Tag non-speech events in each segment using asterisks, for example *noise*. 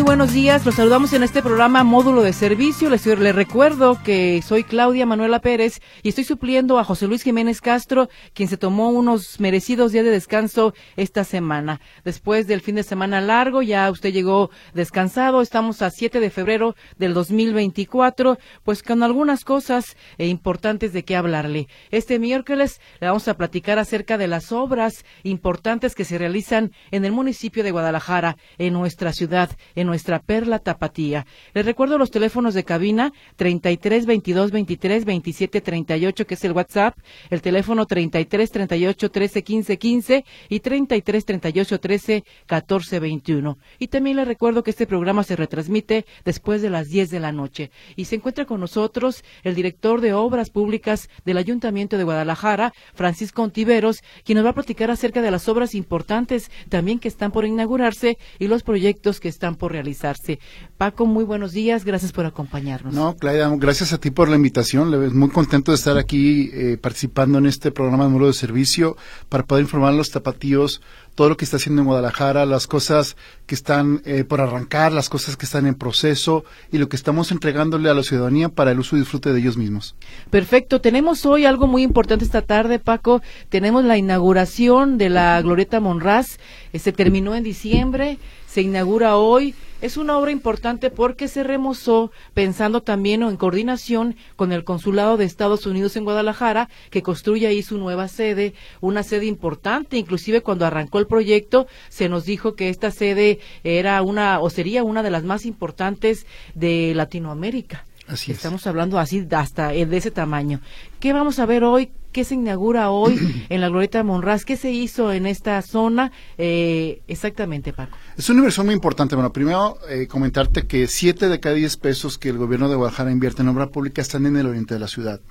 Muy buenos días. Los saludamos en este programa Módulo de Servicio. Les, les, recuerdo que soy Claudia Manuela Pérez y estoy supliendo a José Luis Jiménez Castro, quien se tomó unos merecidos días de descanso esta semana. Después del fin de semana largo, ya usted llegó descansado. Estamos a 7 de febrero del 2024, pues con algunas cosas eh, importantes de qué hablarle. Este miércoles le vamos a platicar acerca de las obras importantes que se realizan en el municipio de Guadalajara, en nuestra ciudad en nuestra perla tapatía. Les recuerdo los teléfonos de cabina 33 22 23 27 38 que es el WhatsApp, el teléfono 33 38 13 15 15 y 33 38 13 14 21. Y también les recuerdo que este programa se retransmite después de las 10 de la noche y se encuentra con nosotros el director de Obras Públicas del Ayuntamiento de Guadalajara, Francisco Ontiveros, quien nos va a platicar acerca de las obras importantes también que están por inaugurarse y los proyectos que están por realizarse. Paco, muy buenos días, gracias por acompañarnos. No, Claudia, gracias a ti por la invitación. Muy contento de estar aquí eh, participando en este programa de número de servicio para poder informar a los tapatíos todo lo que está haciendo en Guadalajara, las cosas que están eh, por arrancar, las cosas que están en proceso y lo que estamos entregándole a la ciudadanía para el uso y disfrute de ellos mismos. Perfecto. Tenemos hoy algo muy importante esta tarde, Paco. Tenemos la inauguración de la Glorieta Monraz. Eh, se terminó en diciembre se inaugura hoy. Es una obra importante porque se remozó pensando también en coordinación con el Consulado de Estados Unidos en Guadalajara, que construye ahí su nueva sede, una sede importante. Inclusive cuando arrancó el proyecto se nos dijo que esta sede era una o sería una de las más importantes de Latinoamérica. Así Estamos hablando así hasta de ese tamaño. ¿Qué vamos a ver hoy? ¿Qué se inaugura hoy *clears throat* en la Glorieta Monraz? ¿Qué se hizo en esta zona? Eh, exactamente, Paco. Es una inversión muy importante. Bueno, primero eh, comentarte que siete de cada diez pesos que el gobierno de Guadalajara invierte en obra pública están en el oriente de la ciudad.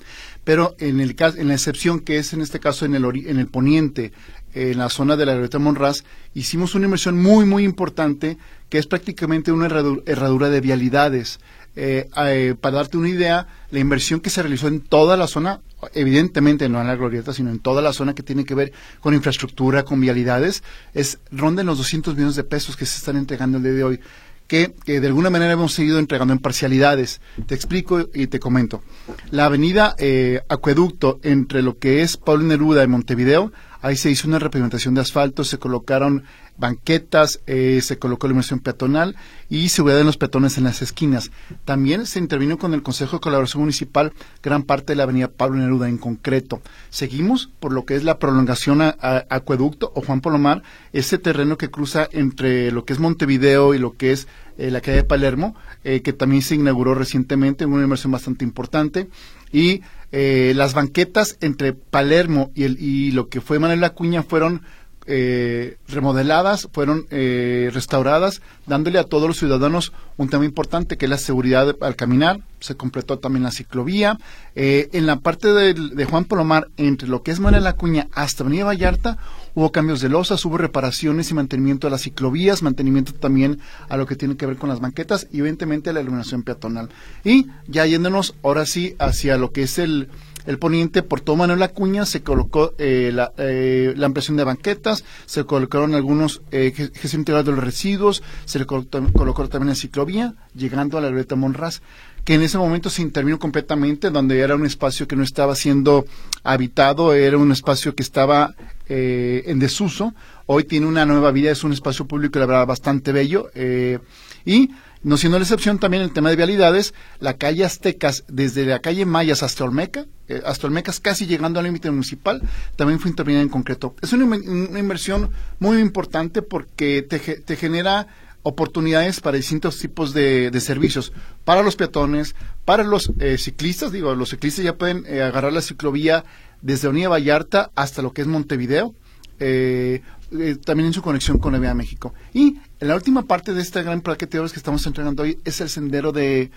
Pero en, el en la excepción que es en este caso en el, en el poniente, en la zona de la Glorieta Monraz, hicimos una inversión muy, muy importante que es prácticamente una herradura de vialidades. Eh, eh, para darte una idea, la inversión que se realizó en toda la zona, evidentemente no en la glorieta, sino en toda la zona que tiene que ver con infraestructura, con vialidades, es ronda en los 200 millones de pesos que se están entregando el día de hoy. Que, de alguna manera hemos seguido entregando en parcialidades. Te explico y te comento. La avenida eh, Acueducto entre lo que es Pablo Neruda y Montevideo, ahí se hizo una repavimentación de asfalto, se colocaron banquetas, eh, se colocó iluminación peatonal y seguridad de los peatones en las esquinas. También se intervino con el Consejo de Colaboración Municipal gran parte de la avenida Pablo Neruda en concreto. Seguimos por lo que es la prolongación a, Acueducto o Juan Polomar, ese terreno que cruza entre lo que es Montevideo y lo que es eh, la calle de Palermo, eh, que también se inauguró recientemente, una inversión bastante importante. Y las banquetas entre Palermo y, el, y lo que fue Manuel Acuña fueron eh, remodeladas, fueron eh, restauradas, dándole a todos los ciudadanos un tema importante que es la seguridad al caminar. Se completó también la ciclovía. Eh, en la parte de, Juan Palomar, entre lo que es Manuel Acuña hasta Avenida Vallarta, hubo cambios de losas, hubo reparaciones y mantenimiento de las ciclovías, mantenimiento también a lo que tiene que ver con las banquetas y evidentemente la iluminación peatonal. Y ya yéndonos ahora sí hacia lo que es el el poniente por todo Manuel Acuña se colocó eh, la, eh, la, ampliación de banquetas, se colocaron algunos eh, gestión integral de los residuos, se le colocó, también la ciclovía, llegando a la Glorieta Monraz, que en ese momento se intervino completamente, donde era un espacio que no estaba siendo habitado, era un espacio que estaba eh, en desuso. Hoy tiene una nueva vida, es un espacio público, la verdad, bastante bello. y no siendo la excepción también el tema de vialidades, la calle Aztecas, desde la calle Mayas hasta Olmeca, eh, hasta Olmecas casi llegando al límite municipal, también fue intervenida en concreto. Es una, inversión muy importante porque te, genera oportunidades para distintos tipos de, servicios, para los peatones, para los eh, ciclistas, digo, los ciclistas ya pueden eh, agarrar la ciclovía desde Avenida Vallarta hasta lo que es Montevideo, eh, eh, también en su conexión con la Vía México. Y la última parte de esta gran paquete de obras que estamos entregando hoy es el sendero de,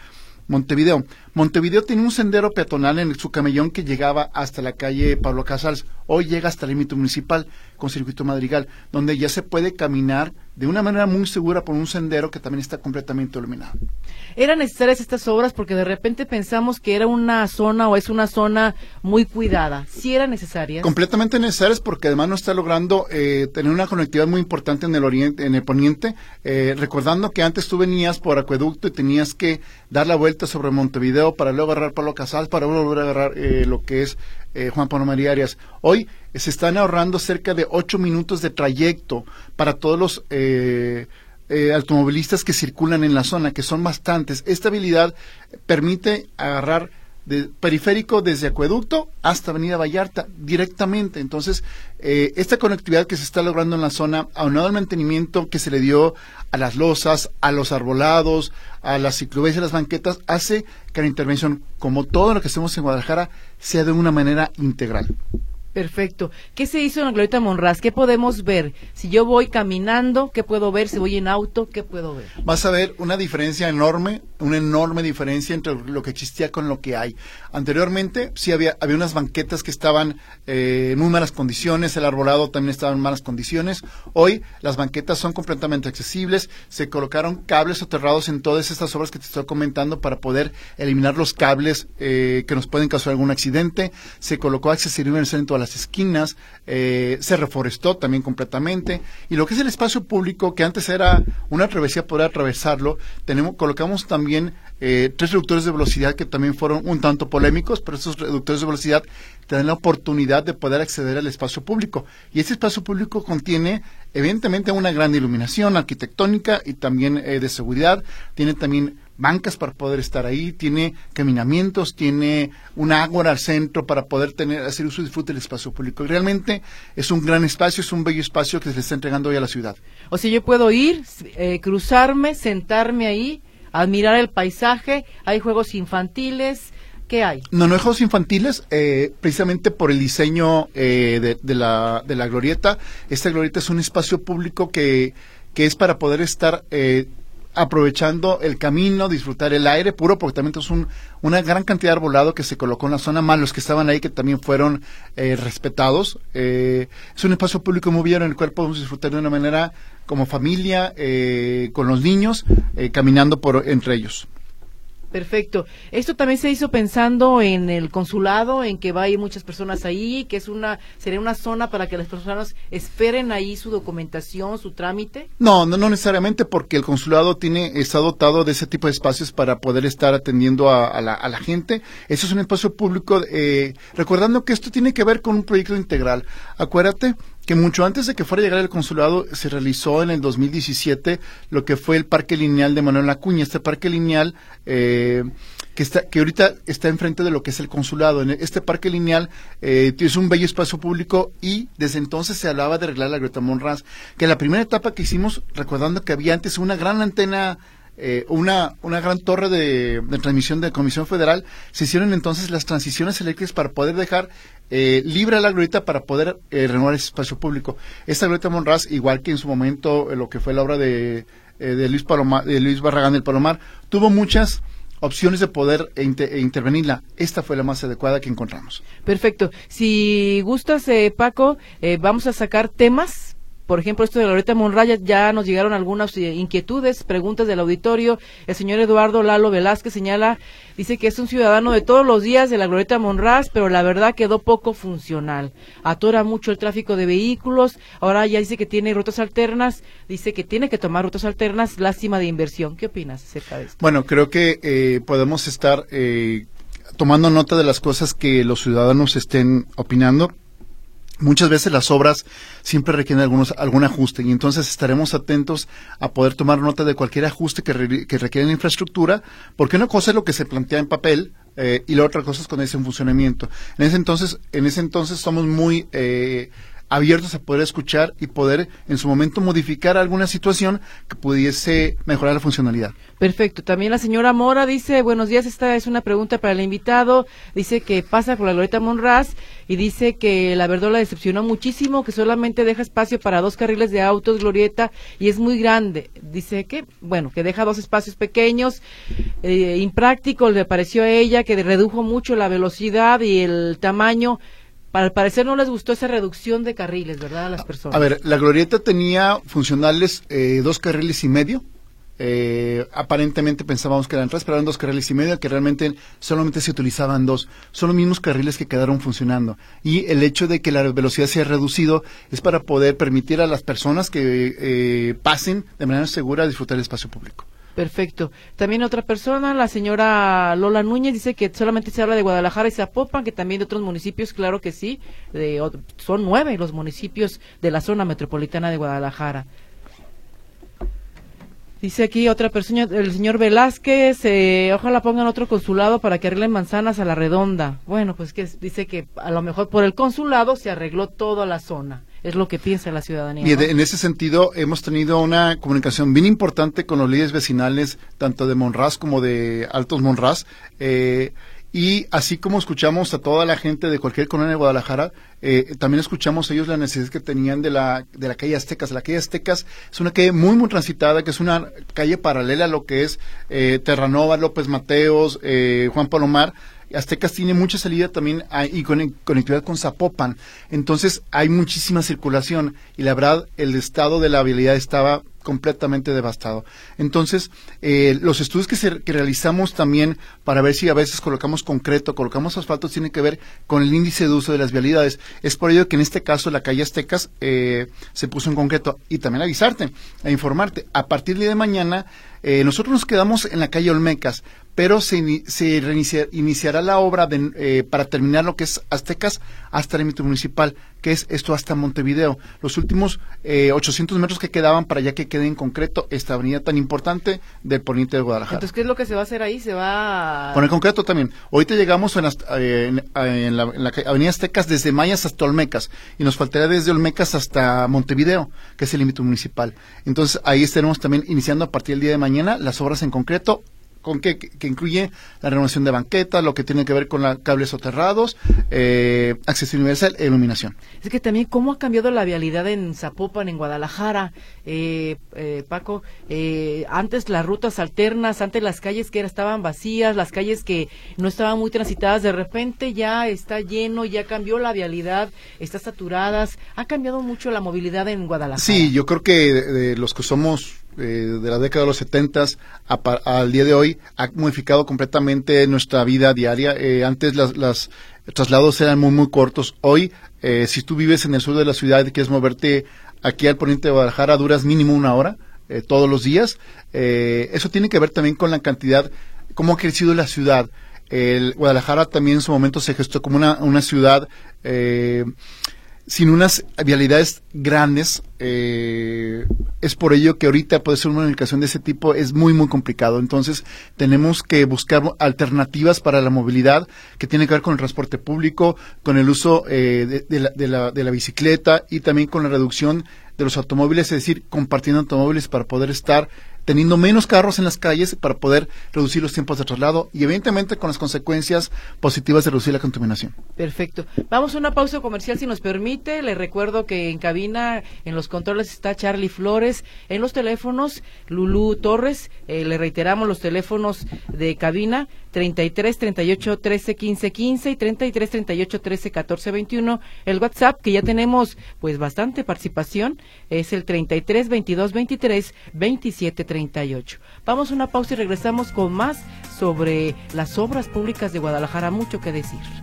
Montevideo. Montevideo tiene un sendero peatonal en su camellón que llegaba hasta la calle Pablo Casals. Hoy llega hasta el límite municipal con circuito madrigal, donde ya se puede caminar de una manera muy segura por un sendero que también está completamente iluminado. ¿Eran necesarias estas obras? Porque de repente pensamos que era una zona o es una zona muy cuidada. ¿Sí eran necesarias? Completamente necesarias porque además no está logrando eh, tener una conectividad muy importante en el oriente, en el poniente, eh, recordando que antes tú venías por acueducto y tenías que dar la vuelta sobre Montevideo para luego agarrar Palo Casal, para luego volver a agarrar eh, lo que es Juan Pablo María Arias. Hoy se están ahorrando cerca de ocho minutos de trayecto para todos los automovilistas que circulan en la zona, que son bastantes. Esta habilidad permite agarrar de periférico desde Acueducto hasta Avenida Vallarta directamente. Entonces, eh, esta conectividad que se está logrando en la zona, aunado al mantenimiento que se le dio a las losas, a los arbolados, a las ciclovías y a las banquetas, hace que la intervención, como todo lo que hacemos en Guadalajara, sea de una manera integral. Perfecto. ¿Qué se hizo en la Glorieta Monraz? ¿Qué podemos ver? Si yo voy caminando, ¿qué puedo ver? Si voy en auto, ¿qué puedo ver? Vas a ver una diferencia enorme, una enorme diferencia entre lo que existía con lo que hay. Anteriormente sí había, había unas banquetas que estaban eh, en muy malas condiciones, el arbolado también estaba en malas condiciones. Hoy las banquetas son completamente accesibles, se colocaron cables soterrados en todas estas obras que te estoy comentando para poder eliminar los cables eh, que nos pueden causar algún accidente. Se colocó accesibilidad en el centro las esquinas, eh, se reforestó también completamente, y lo que es el espacio público, que antes era una travesía poder atravesarlo, tenemos, colocamos también eh, tres reductores de velocidad que también fueron un tanto polémicos, pero estos reductores de velocidad te dan la oportunidad de poder acceder al espacio público. Y ese espacio público contiene, evidentemente, una gran iluminación arquitectónica y también eh, de seguridad. Tiene también bancas para poder estar ahí, tiene caminamientos, tiene un ágora al centro para poder tener, hacer uso y disfrute del espacio público. realmente es un gran espacio, es un bello espacio que se está entregando hoy a la ciudad. O sea, yo puedo ir, eh, cruzarme, sentarme ahí, admirar el paisaje, hay juegos infantiles, ¿Qué hay? No, no hay juegos infantiles, eh, precisamente por el diseño eh, de, la, de la glorieta. Esta glorieta es un espacio público que, que es para poder estar eh, aprovechando el camino, disfrutar el aire puro, porque también es un, una gran cantidad de arbolado que se colocó en la zona, más los que estaban ahí que también fueron eh, respetados. Eh, es un espacio público muy bien en el cual podemos disfrutar de una manera como familia, eh, con los niños, caminando por entre ellos. Perfecto. Esto también se hizo pensando en el consulado, en que va a ir muchas personas ahí, que es una sería una zona para que las personas esperen ahí su documentación, su trámite. No, no, no necesariamente, porque el consulado tiene está dotado de ese tipo de espacios para poder estar atendiendo a, la, a la, gente. Eso es un espacio público. Eh, recordando que esto tiene que ver con un proyecto integral. Acuérdate que mucho antes de que fuera a llegar el consulado se realizó en el 2017 lo que fue el parque lineal de Manuel Acuña. Este parque lineal eh, que está que ahorita está enfrente de lo que es el consulado. Este parque lineal eh, es un bello espacio público y desde entonces se hablaba de arreglar la Greta Monraz. Que la primera etapa que hicimos, recordando que había antes una gran antena eh, una, una gran torre de, transmisión de Comisión Federal, se hicieron entonces las transiciones eléctricas para poder dejar eh, libre la glorieta para poder eh, renovar ese espacio público. Esta glorieta Monraz, igual que en su momento lo que fue la obra de, de, Luis, Palomar, de Luis Barragán del Palomar, tuvo muchas opciones de poder intervenirla. Esta fue la más adecuada que encontramos. Perfecto. Si gustas, Paco, vamos a sacar temas por ejemplo, esto de Loreta Monraya, ya nos llegaron algunas eh, inquietudes, preguntas del auditorio. El señor Eduardo Lalo Velázquez señala, dice que es un ciudadano de todos los días de la Glorieta Monraz, pero la verdad quedó poco funcional. Atora mucho el tráfico de vehículos, ahora ya dice que tiene rutas alternas, dice que tiene que tomar rutas alternas, lástima de inversión. ¿Qué opinas acerca de esto? Bueno, creo que eh, podemos estar eh, tomando nota de las cosas que los ciudadanos estén opinando Muchas veces las obras siempre requieren algunos, algún ajuste y entonces estaremos atentos a poder tomar nota de cualquier ajuste que, requiere la infraestructura, porque una cosa es lo que se plantea en papel eh, y la otra cosa es cuando es en funcionamiento. En ese entonces, en ese entonces somos muy eh, abiertos a poder escuchar y poder en su momento modificar alguna situación que pudiese mejorar la funcionalidad. Perfecto. También la señora Mora dice, buenos días, esta es una pregunta para el invitado. Dice que pasa por la Glorieta Monraz y dice que la verdad la decepcionó muchísimo, que solamente deja espacio para dos carriles de autos, Glorieta, y es muy grande. Dice que, bueno, que deja dos espacios pequeños, eh, impráctico, le pareció a ella, que redujo mucho la velocidad y el tamaño al parecer no les gustó esa reducción de carriles, ¿verdad? A las personas. A ver, la glorieta tenía funcionales eh, dos carriles y medio. Eh, aparentemente pensábamos que eran tres, pero eran dos carriles y medio, que realmente solamente se utilizaban dos. Son los mismos carriles que quedaron funcionando. Y el hecho de que la velocidad se haya reducido es para poder permitir a las personas que eh, pasen de manera segura disfrutar del espacio público. Perfecto. También otra persona, la señora Lola Núñez, dice que solamente se habla de Guadalajara y Zapopan, que también de otros municipios, claro que sí. De, son nueve los municipios de la zona metropolitana de Guadalajara. Dice aquí otra persona, el señor Velázquez, eh, ojalá pongan otro consulado para que arreglen manzanas a la redonda. Bueno, pues que dice que a lo mejor por el consulado se arregló toda la zona es lo que piensa la ciudadanía. Bien, en ese sentido hemos tenido una comunicación bien importante con los líderes vecinales, tanto de Monraz como de Altos Monraz. Eh, y así como escuchamos a toda la gente de cualquier colonia de Guadalajara, eh, también escuchamos ellos la necesidad que tenían de la, de la calle Aztecas. La calle Aztecas es una calle muy, muy transitada, que es una calle paralela a lo que es eh, Terranova, López Mateos, eh, Juan Palomar. Aztecas tiene mucha salida también y con, conectividad con Zapopan. Entonces hay muchísima circulación y la verdad el estado de la vialidad estaba completamente devastado. Entonces, eh, los estudios que, se, realizamos también para ver si a veces colocamos concreto, colocamos asfalto, tiene que ver con el índice de uso de las vialidades. Es por ello que en este caso la calle Aztecas eh, se puso en concreto. Y también avisarte, a informarte. A partir de mañana, eh, nosotros nos quedamos en la calle Olmecas pero se, se iniciará la obra eh, para terminar lo que es Aztecas hasta el límite municipal, que es esto hasta Montevideo. Los últimos eh, 800 metros que quedaban para ya que quede en concreto esta avenida tan importante del poniente de Guadalajara. Entonces, ¿qué es lo que se va a hacer ahí? Se va el concreto también. Ahorita llegamos en, eh, en, la, avenida Aztecas desde Mayas hasta Olmecas y nos faltaría desde Olmecas hasta Montevideo, que es el límite municipal. Entonces, ahí estaremos también iniciando a partir del día de mañana las obras en concreto con que, que, incluye la renovación de banqueta, lo que tiene que ver con la, cables soterrados, eh, acceso universal e iluminación. Es que también cómo ha cambiado la vialidad en Zapopan, en Guadalajara, eh, eh, Paco, eh, antes las rutas alternas, antes las calles que estaban vacías, las calles que no estaban muy transitadas, de repente ya está lleno, ya cambió la vialidad, está saturadas, ha cambiado mucho la movilidad en Guadalajara. Sí, yo creo que de los que somos eh, de la década de los setentas al día de hoy ha modificado completamente nuestra vida diaria. Eh, antes las, las, traslados eran muy muy cortos. Hoy, eh, si tú vives en el sur de la ciudad y quieres moverte aquí al poniente de Guadalajara, duras mínimo una hora todos los días. eso tiene que ver también con la cantidad, cómo ha crecido la ciudad. El Guadalajara también en su momento se gestó como una, una ciudad sin unas vialidades grandes. Eh, es por ello que ahorita puede ser una comunicación de ese tipo es muy, muy complicado. Entonces, tenemos que buscar alternativas para la movilidad que tiene que ver con el transporte público, con el uso eh, de, la, de, la, de la bicicleta y también con la reducción de los automóviles, es decir, compartiendo automóviles para poder estar teniendo menos carros en las calles para poder reducir los tiempos de traslado y evidentemente con las consecuencias positivas de reducir la contaminación. Perfecto. Vamos a una pausa comercial si nos permite. Le recuerdo que en cabina, en los controles está Charlie Flores, en los teléfonos Lulú Torres. Eh, le reiteramos los teléfonos de cabina 33 38 13 15 15 y 33 38 13 14 21. El WhatsApp, que ya tenemos pues bastante participación, es el 33 22 23 27 38. Vamos a una pausa y regresamos con más sobre las obras públicas de Guadalajara. Mucho que decir.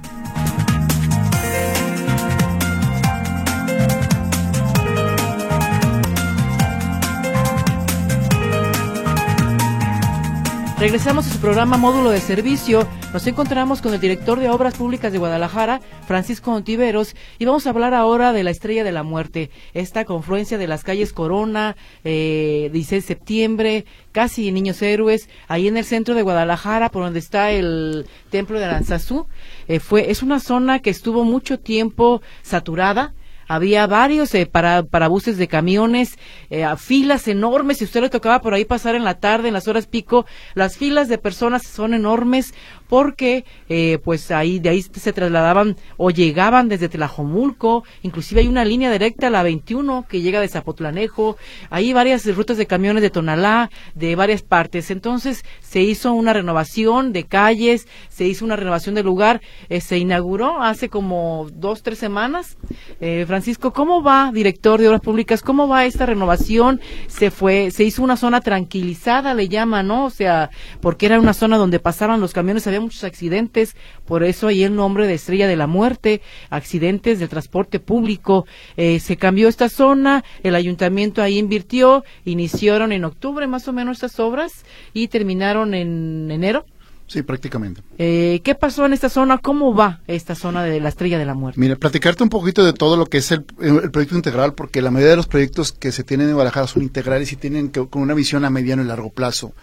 Regresamos a su programa Módulo de Servicio. Nos encontramos con el director de Obras Públicas de Guadalajara, Francisco Ontiveros, y vamos a hablar ahora de la Estrella de la Muerte, esta confluencia de las calles Corona, eh, 16 de septiembre, casi Niños Héroes, ahí en el centro de Guadalajara, por donde está el Templo de Aranzazú. Eh, fue, es una zona que estuvo mucho tiempo saturada había varios eh, para, para buses de camiones, eh, filas enormes, si usted le tocaba por ahí pasar en la tarde, en las horas pico, las filas de personas son enormes porque eh, pues ahí de ahí se trasladaban o llegaban desde Tlajomulco, inclusive hay una línea directa la 21 que llega de Zapotlanejo, hay varias rutas de camiones de Tonalá, de varias partes, entonces se hizo una renovación de calles, se hizo una renovación del lugar, eh, se inauguró hace como dos, tres semanas. Eh, ¿cómo va, director de Obras Públicas? ¿Cómo va esta renovación? Se fue, se hizo una zona tranquilizada, le llaman, ¿no? O sea, porque era una zona donde pasaban los camiones, había muchos accidentes, por eso ahí el nombre de Estrella de la Muerte, accidentes de transporte público. Eh, se cambió esta zona, el ayuntamiento ahí invirtió, iniciaron en octubre más o menos estas obras y terminaron en enero. Sí, prácticamente. Eh, ¿Qué pasó en esta zona? ¿Cómo va esta zona de la Estrella de la Muerte? Mira, platicarte un poquito de todo lo que es el, proyecto integral, porque la mayoría de los proyectos que se tienen en Guadalajara son integrales y tienen que, con una visión a mediano y largo plazo.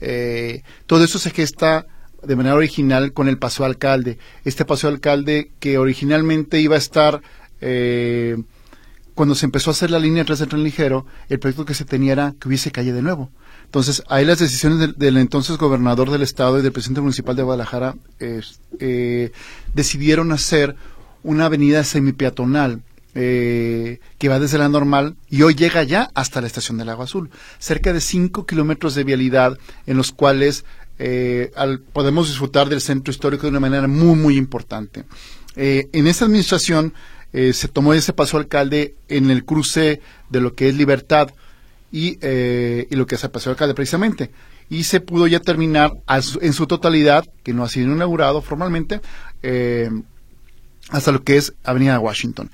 Eh, todo eso se gesta de manera original con el paso alcalde. Este paso alcalde que originalmente iba a estar... Eh, cuando se empezó a hacer la línea 3 del tren ligero, el proyecto que se tenía era que hubiese calle de nuevo. Entonces, ahí las decisiones del, entonces gobernador del estado y del presidente municipal de Guadalajara eh, decidieron hacer una avenida semipeatonal eh, que va desde la normal y hoy llega ya hasta la estación del Agua Azul. Cerca de 5 kilómetros de vialidad en los cuales eh, podemos disfrutar del centro histórico de una manera muy, muy importante. en esta administración se tomó ese paso alcalde en el cruce de lo que es Libertad y, eh, y lo que se pasó alcalde precisamente. Y se pudo ya terminar en su totalidad, que no ha sido inaugurado formalmente, eh, hasta lo que es Avenida Washington.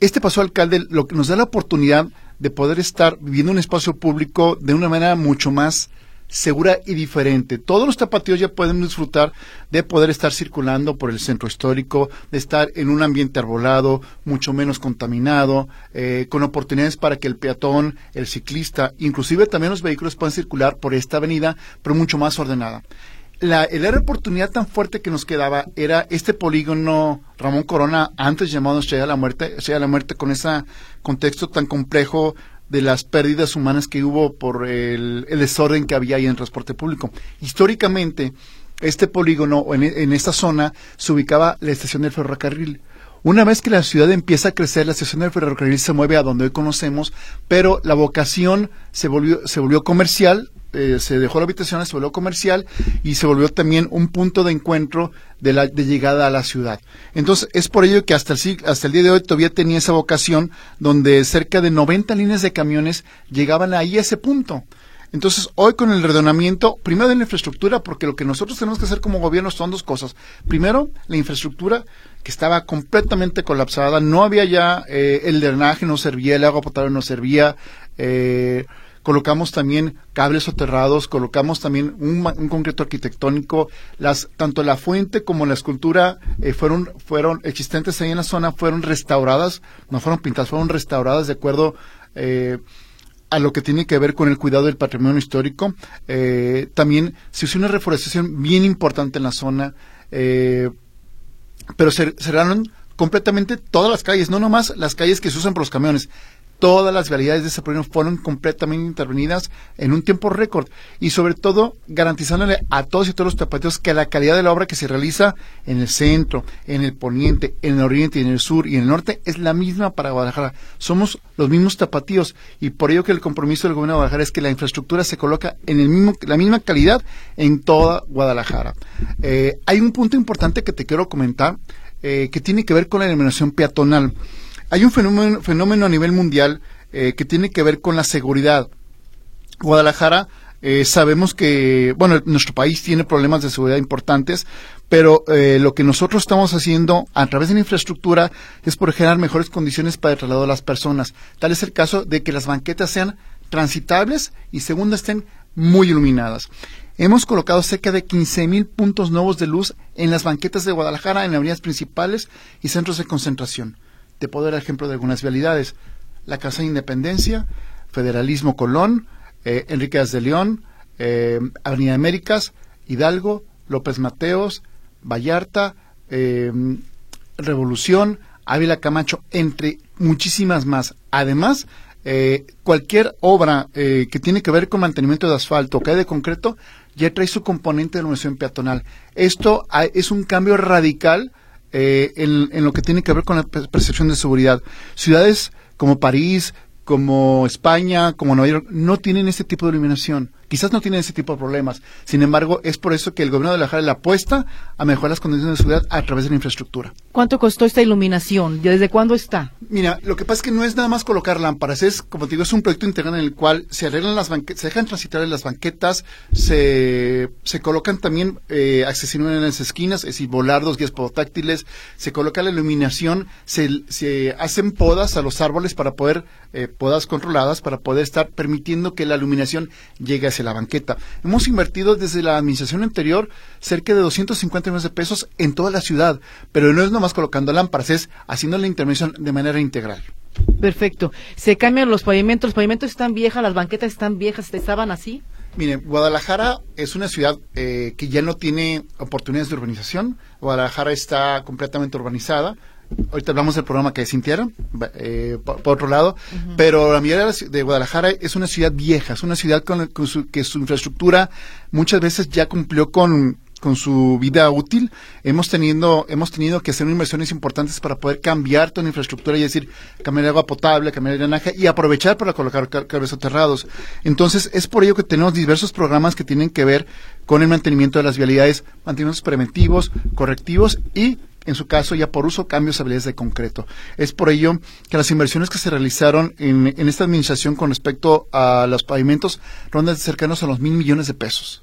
Este paso alcalde lo que nos da la oportunidad de poder estar viviendo un espacio público de una manera mucho más segura y diferente. Todos los tapatíos ya pueden disfrutar de poder estar circulando por el centro histórico, de estar en un ambiente arbolado, mucho menos contaminado, eh, con oportunidades para que el peatón, el ciclista, inclusive también los vehículos puedan circular por esta avenida, pero mucho más ordenada. La, el oportunidad tan fuerte que nos quedaba era este polígono Ramón Corona, antes llamado Estrella de la Muerte, Estrella de la Muerte, con ese contexto tan complejo de las pérdidas humanas que hubo por el, desorden que había ahí en el transporte público. Históricamente, este polígono, en, en esta zona, se ubicaba la estación del ferrocarril. Una vez que la ciudad empieza a crecer, la estación del ferrocarril se mueve a donde hoy conocemos, pero la vocación se volvió, se volvió comercial, eh, se dejó la habitación, se volvió comercial y se volvió también un punto de encuentro de, la, de llegada a la ciudad. Entonces, es por ello que hasta el, hasta el día de hoy todavía tenía esa vocación donde cerca de 90 líneas de camiones llegaban ahí a ese punto. Entonces, hoy con el redonamiento, primero de la infraestructura, porque lo que nosotros tenemos que hacer como gobierno son dos cosas. Primero, la infraestructura que estaba completamente colapsada, no había ya eh, el drenaje, no servía, el agua potable no servía, eh, colocamos también cables soterrados, colocamos también un, concreto arquitectónico, las, tanto la fuente como la escultura eh, fueron, fueron existentes ahí en la zona, fueron restauradas, no fueron pintadas, fueron restauradas de acuerdo eh, a lo que tiene que ver con el cuidado del patrimonio histórico. Eh, también se hizo una reforestación bien importante en la zona, pero cerraron completamente todas las calles, no nomás las calles que se usan por los camiones, todas las vialidades de ese proyecto fueron completamente intervenidas en un tiempo récord y sobre todo garantizándole a todos y todos los tapatíos que la calidad de la obra que se realiza en el centro, en el poniente, en el oriente en el sur y en el norte es la misma para Guadalajara. Somos los mismos tapatíos y por ello que el compromiso del gobierno de Guadalajara es que la infraestructura se coloca en el mismo, la misma calidad en toda Guadalajara. Eh, hay un punto importante que te quiero comentar eh, que tiene que ver con la eliminación peatonal. Hay un fenómeno, a nivel mundial eh, que tiene que ver con la seguridad. Guadalajara eh, sabemos que, bueno, nuestro país tiene problemas de seguridad importantes, pero eh, lo que nosotros estamos haciendo a través de la infraestructura es por generar mejores condiciones para el traslado de las personas. Tal es el caso de que las banquetas sean transitables y segundo estén muy iluminadas. Hemos colocado cerca de 15.000 puntos nuevos de luz en las banquetas de Guadalajara, en avenidas principales y centros de concentración. Te puedo dar el ejemplo de algunas vialidades. La Casa de Independencia, Federalismo Colón, eh, de León, eh, Avenida Américas, Hidalgo, López Mateos, Vallarta, eh, Revolución, Ávila Camacho, entre muchísimas más. Además, eh, cualquier obra eh, que tiene que ver con mantenimiento de asfalto o cae de concreto ya trae su componente de iluminación peatonal. Esto es un cambio radical eh, en, en, lo que tiene que ver con la percepción de seguridad. Ciudades como París, como España, como Nueva York, no tienen este tipo de iluminación. Quizás no tienen ese tipo de problemas. Sin embargo, es por eso que el gobierno de la Jara le apuesta a mejorar las condiciones de seguridad a través de la infraestructura. ¿Cuánto costó esta iluminación? ¿Desde cuándo está? Mira, lo que pasa es que no es nada más colocar lámparas, es, como te digo, es un proyecto integral en el cual se arreglan las banquetas, se dejan transitar en las banquetas, se, se colocan también eh, accesibilidad en las esquinas, es decir, volardos, guías podotáctiles, se coloca la iluminación, se, se hacen podas a los árboles para poder, eh, podas controladas, para poder estar permitiendo que la iluminación llegue a la banqueta. Hemos invertido desde la administración anterior cerca de 250 millones de pesos en toda la ciudad, pero no es nomás colocando lámparas, es haciendo la intervención de manera integral. Perfecto. ¿Se cambian los pavimentos? ¿Los pavimentos están viejas? ¿Las banquetas están viejas? ¿Estaban así? Mire, Guadalajara es una ciudad eh, que ya no tiene oportunidades de urbanización. Guadalajara está completamente urbanizada ahorita hablamos del programa que sintieron, eh, por, otro lado, pero la mayoría de Guadalajara es una ciudad vieja, es una ciudad con, su, que su infraestructura muchas veces ya cumplió con, con su vida útil. Hemos tenido, hemos tenido que hacer inversiones importantes para poder cambiar toda la infraestructura y decir, cambiar agua potable, cambiar drenaje y aprovechar para colocar cables soterrados. Entonces, es por ello que tenemos diversos programas que tienen que ver con el mantenimiento de las vialidades, mantenimientos preventivos, correctivos y en su caso ya por uso cambios habilidades de concreto. Es por ello que las inversiones que se realizaron en, esta administración con respecto a los pavimentos rondan cercanos a los mil millones de pesos.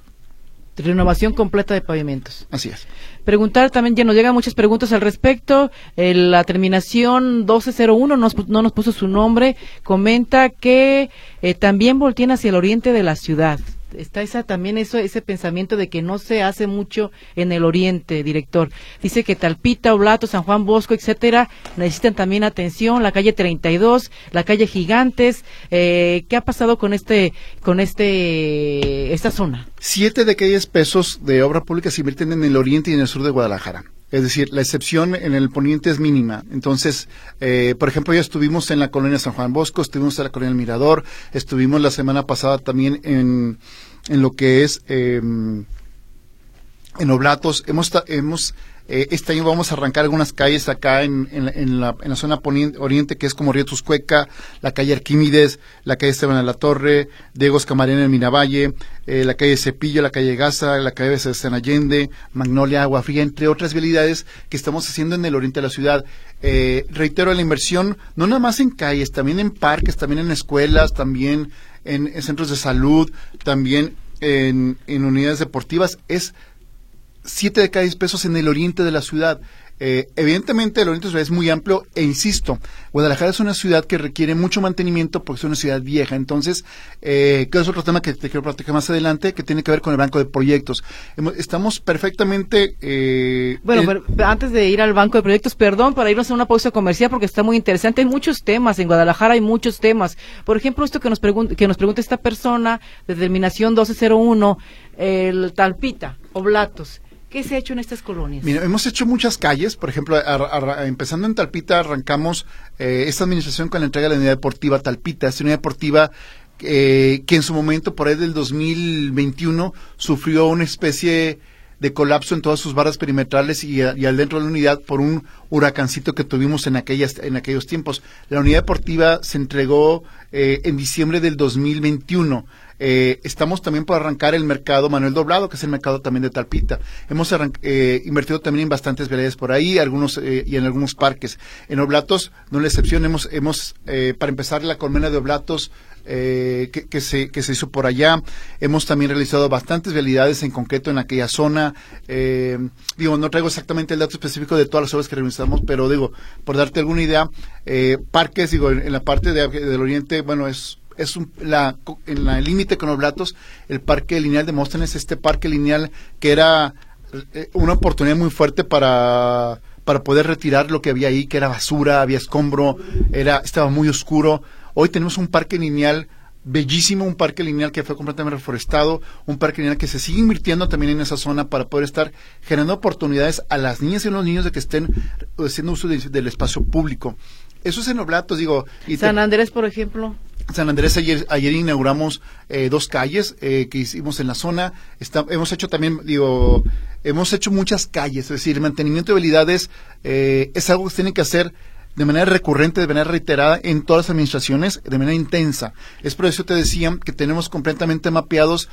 Renovación completa de pavimentos. Así es. Preguntar también, ya nos llegan muchas preguntas al respecto. la terminación 1201 nos, no nos puso su nombre. Comenta que eh, también voltean hacia el oriente de la ciudad está esa también eso ese pensamiento de que no se hace mucho en el oriente, director. Dice que Talpita, Oblato, San Juan Bosco, etcétera, necesitan también atención, la calle 32, la calle Gigantes, eh, ¿qué ha pasado con este con este esta zona? Siete de aquellos pesos de obra pública se invierten en el oriente y en el sur de Guadalajara. Es decir, la excepción en el poniente es mínima. Entonces, eh, por ejemplo, ya estuvimos en la colonia San Juan Bosco, estuvimos en la colonia El Mirador, estuvimos la semana pasada también en, en lo que es eh, en Oblatos. Hemos, hemos eh, este año vamos a arrancar algunas calles acá en, en, la, en la, zona oriente, que es como Río Tuscueca, la calle Arquímedes, la calle Esteban de la Torre, Diego Camarena en Minavalle, eh, la calle Cepillo, la calle Gaza, la calle San Allende, Magnolia, Agua Fría, entre otras vialidades que estamos haciendo en el oriente de la ciudad. Eh, reitero, la inversión no nada más en calles, también en parques, también en escuelas, también en, en centros de salud, también en, en unidades deportivas, es siete de cada diez pesos en el oriente de la ciudad. Eh, evidentemente el oriente es muy amplio e insisto, Guadalajara es una ciudad que requiere mucho mantenimiento porque es una ciudad vieja. Entonces, eh, que es otro tema que te quiero platicar más adelante, que tiene que ver con el banco de proyectos. Estamos perfectamente... Eh, bueno, pero antes de ir al banco de proyectos, perdón, para irnos a una pausa comercial porque está muy interesante. Hay muchos temas, en Guadalajara hay muchos temas. Por ejemplo, esto que nos, pregunta, que nos pregunta esta persona, determinación 1201, el Talpita, Oblatos ¿Qué se ha hecho en estas colonias? Mira, hemos hecho muchas calles, por ejemplo, empezando en Talpita, arrancamos eh, esta administración con la entrega de la unidad deportiva Talpita, esta unidad deportiva eh, que en su momento, por ahí del 2021, sufrió una especie de colapso en todas sus barras perimetrales y, al dentro de la unidad por un huracancito que tuvimos en aquellas en aquellos tiempos. La unidad deportiva se entregó eh, en diciembre del 2021. Eh, estamos también por arrancar el mercado Manuel Doblado, que es el mercado también de Talpita. Hemos eh, invertido también en bastantes veredas por ahí, algunos eh, y en algunos parques. En Oblatos, no la excepción, hemos, hemos para empezar, la colmena de Oblatos que, que, se, que se hizo por allá. Hemos también realizado bastantes realidades en concreto en aquella zona. digo, no traigo exactamente el dato específico de todas las obras que realizamos, pero digo, por darte alguna idea, parques, digo, en, la parte del oriente, bueno, es es la, en el límite con Oblatos, el parque lineal de Móstoles, este parque lineal que era eh, una oportunidad muy fuerte para, para poder retirar lo que había ahí, que era basura, había escombro, era, estaba muy oscuro. Hoy tenemos un parque lineal bellísimo, un parque lineal que fue completamente reforestado, un parque lineal que se sigue invirtiendo también en esa zona para poder estar generando oportunidades a las niñas y los niños de que estén haciendo uso del espacio público. Eso es en Oblatos, digo. Y San Andrés, por ejemplo. San Andrés ayer, ayer inauguramos eh, dos calles eh, que hicimos en la zona. hemos hecho también, digo, hemos hecho muchas calles. Es decir, el mantenimiento de habilidades eh, es algo que se tiene que hacer de manera recurrente, de manera reiterada en todas las administraciones, de manera intensa. Es por eso te decía que tenemos completamente mapeados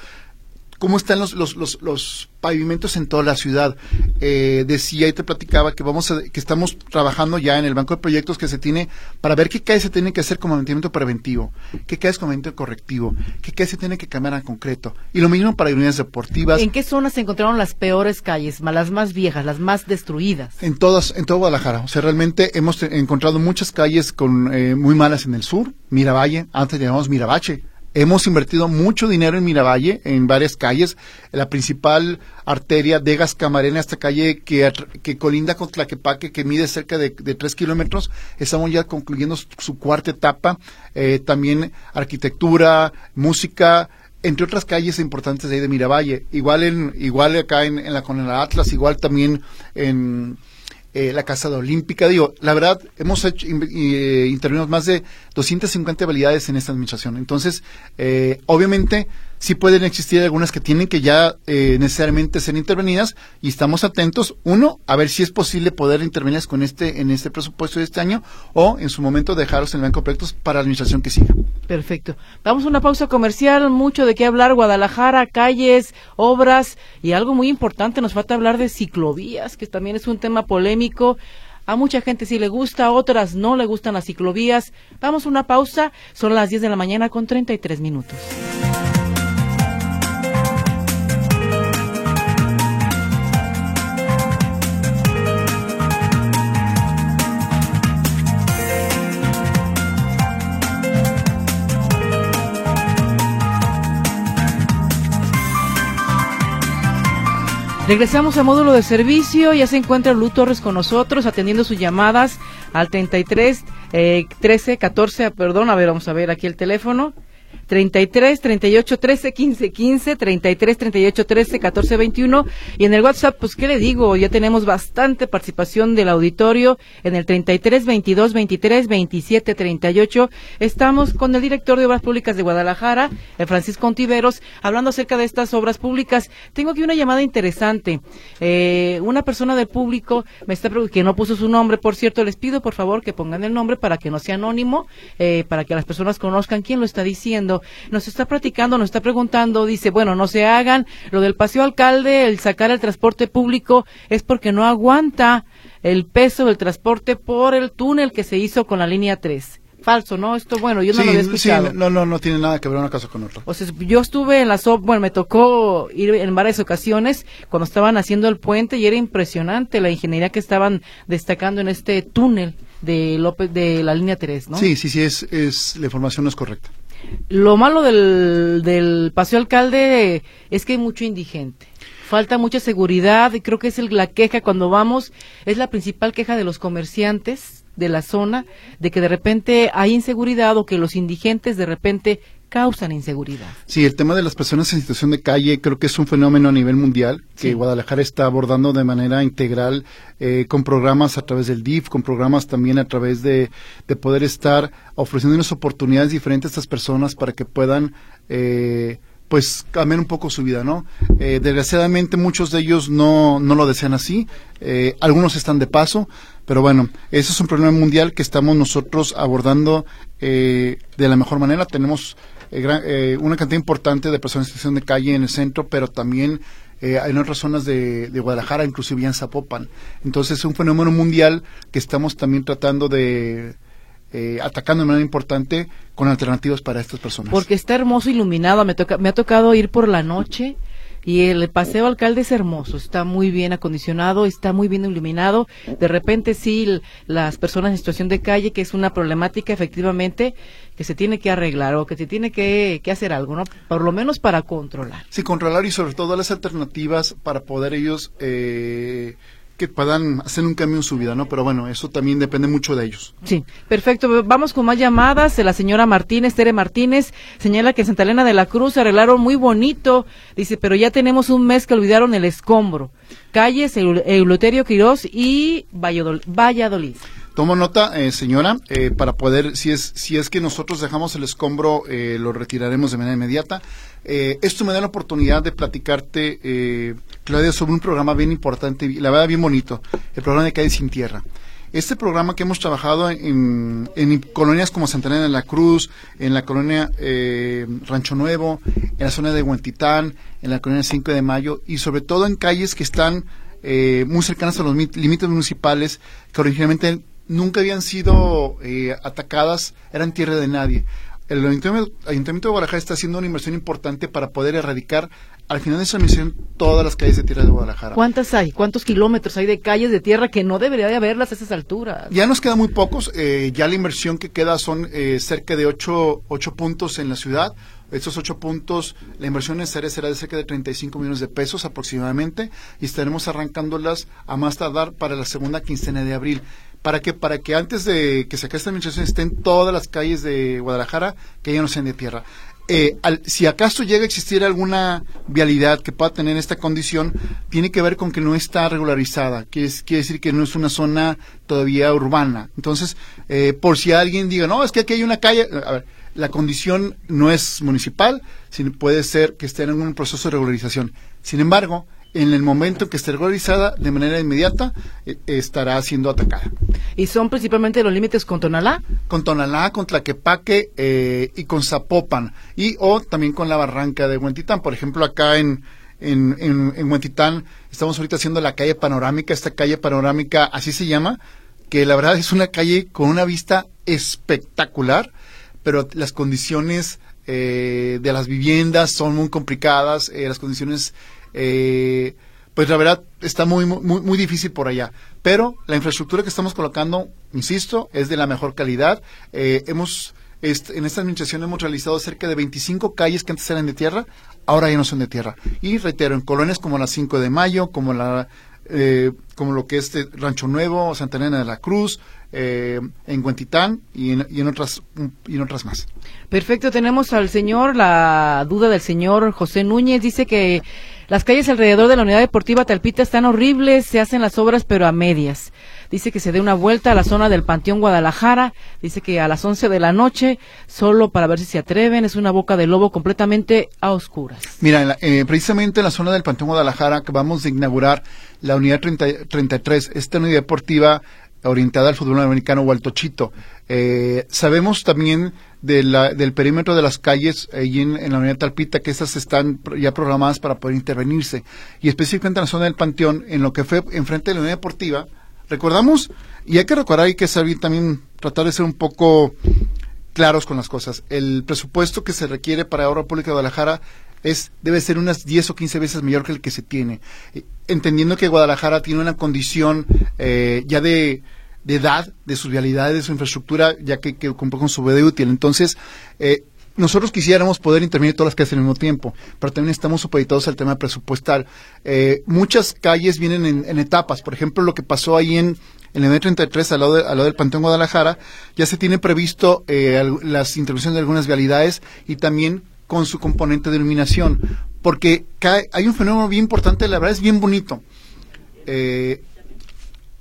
cómo están los, los, los, pavimentos en toda la ciudad. Eh, decía y te platicaba que vamos que estamos trabajando ya en el banco de proyectos que se tiene para ver qué calles se tiene que hacer como mantenimiento preventivo, qué calles como mantenimiento correctivo, qué calles se tiene que cambiar a concreto. Y lo mismo para unidades deportivas. ¿En qué zonas se encontraron las peores calles, las más viejas, las más destruidas? En todas, en todo Guadalajara. O sea, realmente hemos encontrado muchas calles con eh, muy malas en el sur, Miravalle, antes llamamos Mirabache Hemos invertido mucho dinero en Miravalle, en varias calles. La principal arteria de Gascamarena, esta calle que, que colinda con Tlaquepaque, que mide cerca de, tres kilómetros, estamos ya concluyendo su, cuarta etapa. Eh, también arquitectura, música, entre otras calles importantes de ahí de Miravalle. Igual, en, igual acá en, en la Conela Atlas, igual también en eh, la Casa de Olímpica. Digo, la verdad, hemos hecho, eh, más de 250 habilidades en esta administración. Entonces, eh, obviamente, sí pueden existir algunas que tienen que ya eh, necesariamente ser intervenidas y estamos atentos, uno, a ver si es posible poder intervenir con este, en este presupuesto de este año o en su momento dejarlos en el banco de proyectos para la administración que siga. Perfecto. Vamos a una pausa comercial, mucho de qué hablar, Guadalajara, calles, obras y algo muy importante, nos falta hablar de ciclovías, que también es un tema polémico. A mucha gente sí le gusta, a otras no le gustan las ciclovías. Vamos a una pausa, son las 10 de la mañana con 33 minutos. Regresamos a módulo de servicio. Ya se encuentra Lu Torres con nosotros atendiendo sus llamadas al 33 eh, 13 14. Perdón, a ver, vamos a ver aquí el teléfono. 33 38 13 15 15 33 38 13 14 21 y en el WhatsApp pues qué le digo ya tenemos bastante participación del auditorio en el 33 22 23 27 38 estamos con el director de obras públicas de Guadalajara el Francisco Ontiveros hablando acerca de estas obras públicas. Tengo aquí una llamada interesante. Eh, una persona del público me está que no puso su nombre por cierto les pido por favor que pongan el nombre para que no sea anónimo eh, para que las personas conozcan quién lo está diciendo nos está platicando, nos está preguntando, dice, bueno, no se hagan, lo del paseo alcalde, el sacar el transporte público es porque no aguanta el peso del transporte por el túnel que se hizo con la línea 3 falso, ¿no? Esto, bueno, yo no lo había escuchado. Sí, no, no, no tiene nada que ver una cosa con otra. O sea, yo estuve en la SOP, bueno, me tocó ir en varias ocasiones cuando estaban haciendo el puente y era impresionante la ingeniería que estaban destacando en este túnel de López, de la línea 3, ¿no? Sí, sí, sí, es, es, la información no es correcta. Lo malo del, del paseo alcalde es que hay mucho indigente. Falta mucha seguridad y creo que es la queja cuando vamos, es la principal queja de los comerciantes de la zona, de que de repente hay inseguridad o que los indigentes de repente causan inseguridad. Sí, el tema de las personas en situación de calle creo que es un fenómeno a nivel mundial que Guadalajara está abordando de manera integral eh, con programas a través del DIF, con programas también a través de, de poder estar ofreciendo unas oportunidades diferentes a estas personas para que puedan eh, pues cambiar un poco su vida, ¿no? Eh, desgraciadamente muchos de ellos no, no lo desean así, eh, algunos están de paso, pero bueno, ese es un problema mundial que estamos nosotros abordando eh, de la mejor manera. Tenemos eh, una cantidad importante de personas en situación de calle en el centro, pero también eh, en otras zonas de, Guadalajara, inclusive en Zapopan. Entonces es un fenómeno mundial que estamos también tratando de eh, atacando de manera importante con alternativas para estas personas. Porque está hermoso iluminado, me, toca, me ha tocado ir por la noche y el paseo alcalde es hermoso, está muy bien acondicionado, está muy bien iluminado. De repente sí, las personas en situación de calle, que es una problemática efectivamente que se tiene que arreglar o que se tiene que, hacer algo, ¿no? Por lo menos para controlar. Sí, controlar y sobre todo las alternativas para poder ellos... Eh, que puedan hacer un cambio en su vida, ¿no? Pero bueno, eso también depende mucho de ellos. Sí, perfecto. Vamos con más llamadas. La señora Martínez, Tere Martínez, señala que en Santa Elena de la Cruz se arreglaron muy bonito. Dice, pero ya tenemos un mes que olvidaron el escombro. Calles Euloterio Quirós y Valladolid. Tomo nota, eh, señora, eh, para poder, si es, si es que nosotros dejamos el escombro, eh, lo retiraremos de manera inmediata. Esto me da la oportunidad de platicarte, Claudia, sobre un programa bien importante, la verdad bien bonito, el programa de Calle Sin Tierra. Este programa que hemos trabajado en, colonias como Santana de la Cruz, en la colonia Rancho Nuevo, en la zona de Huentitán, en la colonia 5 de Mayo y sobre todo en calles que están muy cercanas a los límites municipales que originalmente nunca habían sido eh, atacadas, eran tierra de nadie. El Ayuntamiento, de Guadalajara está haciendo una inversión importante para poder erradicar al final de esa misión todas las calles de tierra de Guadalajara. ¿Cuántas hay? ¿Cuántos kilómetros hay de calles de tierra que no debería de haberlas a esas alturas? Ya nos quedan muy pocos. Eh, ya la inversión que queda son eh, cerca de ocho, ocho puntos en la ciudad. Estos ocho puntos, la inversión necesaria será de cerca de 35 millones de pesos aproximadamente y estaremos arrancándolas a más tardar para la segunda quincena de abril para que para que antes de que se acabe esta administración estén todas las calles de Guadalajara que ya no sean de tierra. Eh, si acaso llega a existir alguna vialidad que pueda tener esta condición, tiene que ver con que no está regularizada, que quiere decir que no es una zona todavía urbana. Entonces, eh, por si alguien diga, no, es que aquí hay una calle, a ver, la condición no es municipal, sino puede ser que esté en un proceso de regularización. Sin embargo, en el momento que esté regularizada, de manera inmediata, eh, estará siendo atacada. ¿Y son principalmente los límites con Tonalá? Con Tonalá, con Tlaquepaque eh, y con Zapopan, y o también con la barranca de Huentitán. Por ejemplo, acá en, en, en, Huentitán estamos ahorita haciendo la calle panorámica, esta calle panorámica así se llama, que la verdad es una calle con una vista espectacular, pero las condiciones eh, de las viviendas son muy complicadas, las condiciones eh, pues la verdad está muy, muy, muy difícil por allá. Pero la infraestructura que estamos colocando, insisto, es de la mejor calidad. Eh, hemos en esta administración hemos realizado cerca de 25 calles que antes eran de tierra, ahora ya no son de tierra. Y reitero, en colonias como la 5 de Mayo, como la eh, como lo que es Rancho Nuevo, Santa Elena de la Cruz, eh, en Huentitán y en, y en, otras y en otras más. Perfecto, tenemos al señor, la duda del señor José Núñez, dice que las calles alrededor de la unidad deportiva Talpita están horribles, se hacen las obras pero a medias. Dice que se dé una vuelta a la zona del Panteón Guadalajara, dice que a las 11 de la noche, solo para ver si se atreven, es una boca de lobo completamente a oscuras. Mira, eh, precisamente en la zona del Panteón Guadalajara acabamos de inaugurar la unidad 33, esta unidad deportiva orientada al fútbol americano o al tochito. Eh, sabemos también del perímetro de las calles ahí en, la unidad Talpita que estas están ya programadas para poder intervenirse. Y específicamente en la zona del Panteón, en lo que fue enfrente de la unidad deportiva, recordamos, y hay que recordar, hay que saber también tratar de ser un poco claros con las cosas. El presupuesto que se requiere para obra pública de Guadalajara es debe ser unas 10 o 15 veces mayor que el que se tiene. Entendiendo que Guadalajara tiene una condición eh, ya de, edad, de sus vialidades, de su infraestructura, ya que, que cumple con su vida útil. Entonces, eh, nosotros quisiéramos poder intervenir todas las calles al mismo tiempo, pero también estamos supeditados al tema presupuestal. muchas calles vienen en, etapas. Por ejemplo, lo que pasó ahí en, el M33, al lado, al lado del Panteón Guadalajara, ya se tiene previsto las intervenciones de algunas vialidades y también con su componente de iluminación, porque hay un fenómeno bien importante, la verdad es bien bonito. Eh,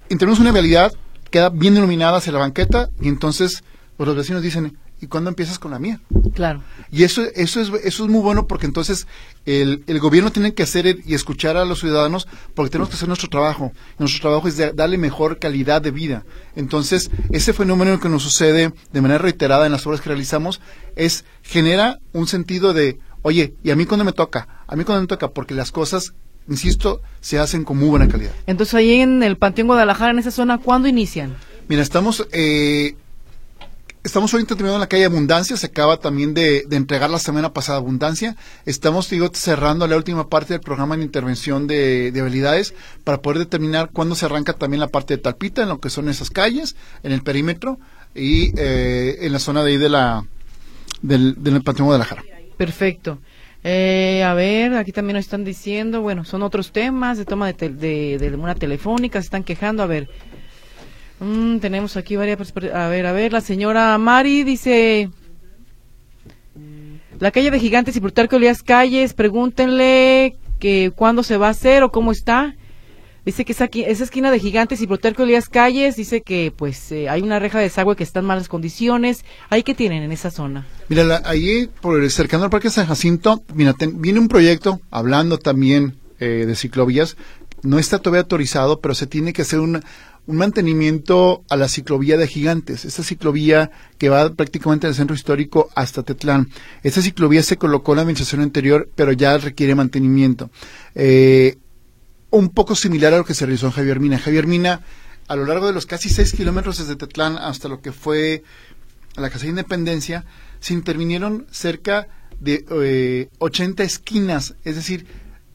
tenemos una vialidad, queda bien iluminada hacia la banqueta y entonces pues, los vecinos dicen, ¿y cuándo empiezas con la mía? Claro. Y eso, eso, es, eso es muy bueno porque entonces el, el gobierno tiene que hacer y escuchar a los ciudadanos porque tenemos que hacer nuestro trabajo. Nuestro trabajo es darle mejor calidad de vida. Entonces, ese fenómeno que nos sucede de manera reiterada en las obras que realizamos es genera un sentido de, oye, ¿y a mí cuándo me toca? A mí cuándo me toca porque las cosas insisto, se hacen con muy buena calidad. Entonces, ahí en el Panteón Guadalajara, en esa zona, ¿cuándo inician? Mira, estamos eh, Estamos ahorita terminando en la calle Abundancia, se acaba también de, entregar la semana pasada Abundancia. Estamos, digo, cerrando la última parte del programa de intervención de, habilidades para poder determinar cuándo se arranca también la parte de Talpita, en lo que son esas calles, en el perímetro y eh, en la zona de ahí de la, del, del Panteón Guadalajara. Perfecto. Eh, a ver, aquí también nos están diciendo, bueno, son otros temas de toma de, de, una telefónica, se están quejando, a ver. Mm, tenemos aquí varias... A ver, a ver, la señora Mari dice... La calle de Gigantes y Plutarco Elías Calles, pregúntenle que cuándo se va a hacer o cómo está. Dice que esa, esa esquina de Gigantes y Plutarco Elías Calles, dice que pues eh, hay una reja de desagüe que está en malas condiciones. ¿Ahí qué tienen en esa zona? Mira, ahí por el cercano al Parque San Jacinto, mira, viene un proyecto hablando también eh, de ciclovías. No está todavía autorizado, pero se tiene que hacer un, un mantenimiento a la ciclovía de Gigantes, esa ciclovía que va prácticamente del centro histórico hasta Tetlán. Esa ciclovía se colocó en la administración anterior, pero ya requiere mantenimiento. Eh, un poco similar a lo que se realizó en Javier Mina. Javier Mina, a lo largo de los casi seis kilómetros desde Tetlán hasta lo que fue la Casa de Independencia, se intervinieron cerca de eh, 80 esquinas, es decir,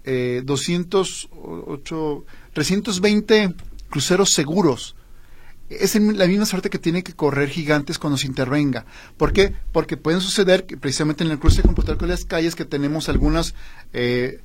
eh, 208, 320 cruceros seguros. Es la misma suerte que tiene que correr gigantes cuando se intervenga. ¿Por qué? Porque pueden suceder que precisamente en el cruce de con las calles que tenemos algunas eh,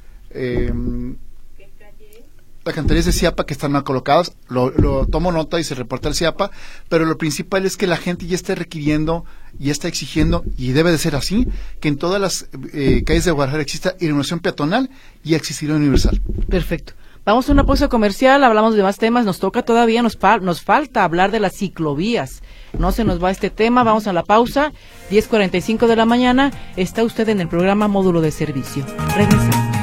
eh, alcantarillas de CIAPA que están mal colocadas, lo, tomo nota y se reporta al CIAPA, pero lo principal es que la gente ya está requiriendo, ya está exigiendo, y debe de ser así, que en todas las eh, calles de Guadalajara exista iluminación peatonal y accesibilidad universal. Perfecto. Vamos a una pausa comercial, hablamos de más temas, nos toca todavía, nos, nos falta hablar de las ciclovías. No se nos va este tema, vamos a la pausa, 10.45 de la mañana, está usted en el programa Módulo de Servicio. Regresamos.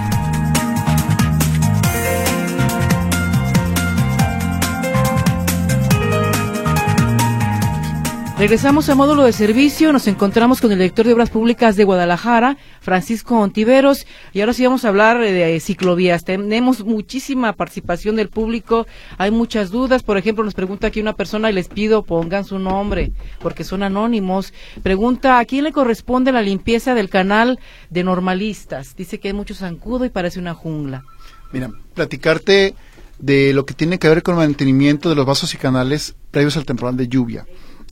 Regresamos a módulo de servicio, nos encontramos con el director de Obras Públicas de Guadalajara, Francisco Ontiveros, y ahora sí vamos a hablar de ciclovías. Tenemos muchísima participación del público, hay muchas dudas, por ejemplo, nos pregunta aquí una persona y les pido pongan su nombre, porque son anónimos. Pregunta, ¿a quién le corresponde la limpieza del canal de normalistas? Dice que hay mucho zancudo y parece una jungla. Mira, platicarte de lo que tiene que ver con el mantenimiento de los vasos y canales previos al temporal de lluvia.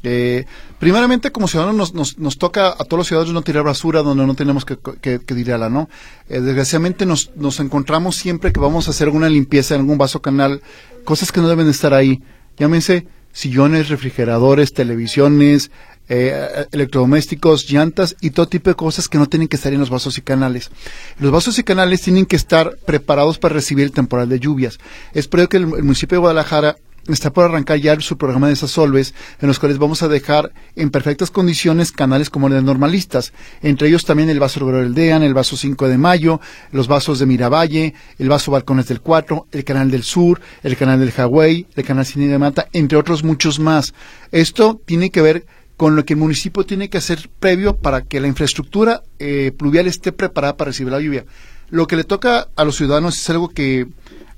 Eh, primeramente, como ciudadanos, nos, nos, toca a todos los ciudadanos no tirar basura donde no tenemos que, que, tirarla, ¿no? Eh, desgraciadamente nos, nos encontramos siempre que vamos a hacer alguna limpieza en algún vaso canal, cosas que no deben estar ahí. Llámense sillones, refrigeradores, televisiones, eh, electrodomésticos, llantas y todo tipo de cosas que no tienen que estar en los vasos y canales. Los vasos y canales tienen que estar preparados para recibir el temporal de lluvias. Espero que el municipio de Guadalajara está por arrancar ya su programa de Sasolves, en los cuales vamos a dejar en perfectas condiciones canales como los normalistas, entre ellos también el vaso del Dean, el vaso 5 de Mayo, los vasos de Miravalle, el vaso Balcones del 4, el canal del Sur, el canal del Hawái, el canal Cine de Mata, entre otros muchos más. Esto tiene que ver con lo que el municipio tiene que hacer previo para que la infraestructura eh, pluvial esté preparada para recibir la lluvia. Lo que le toca a los ciudadanos es algo que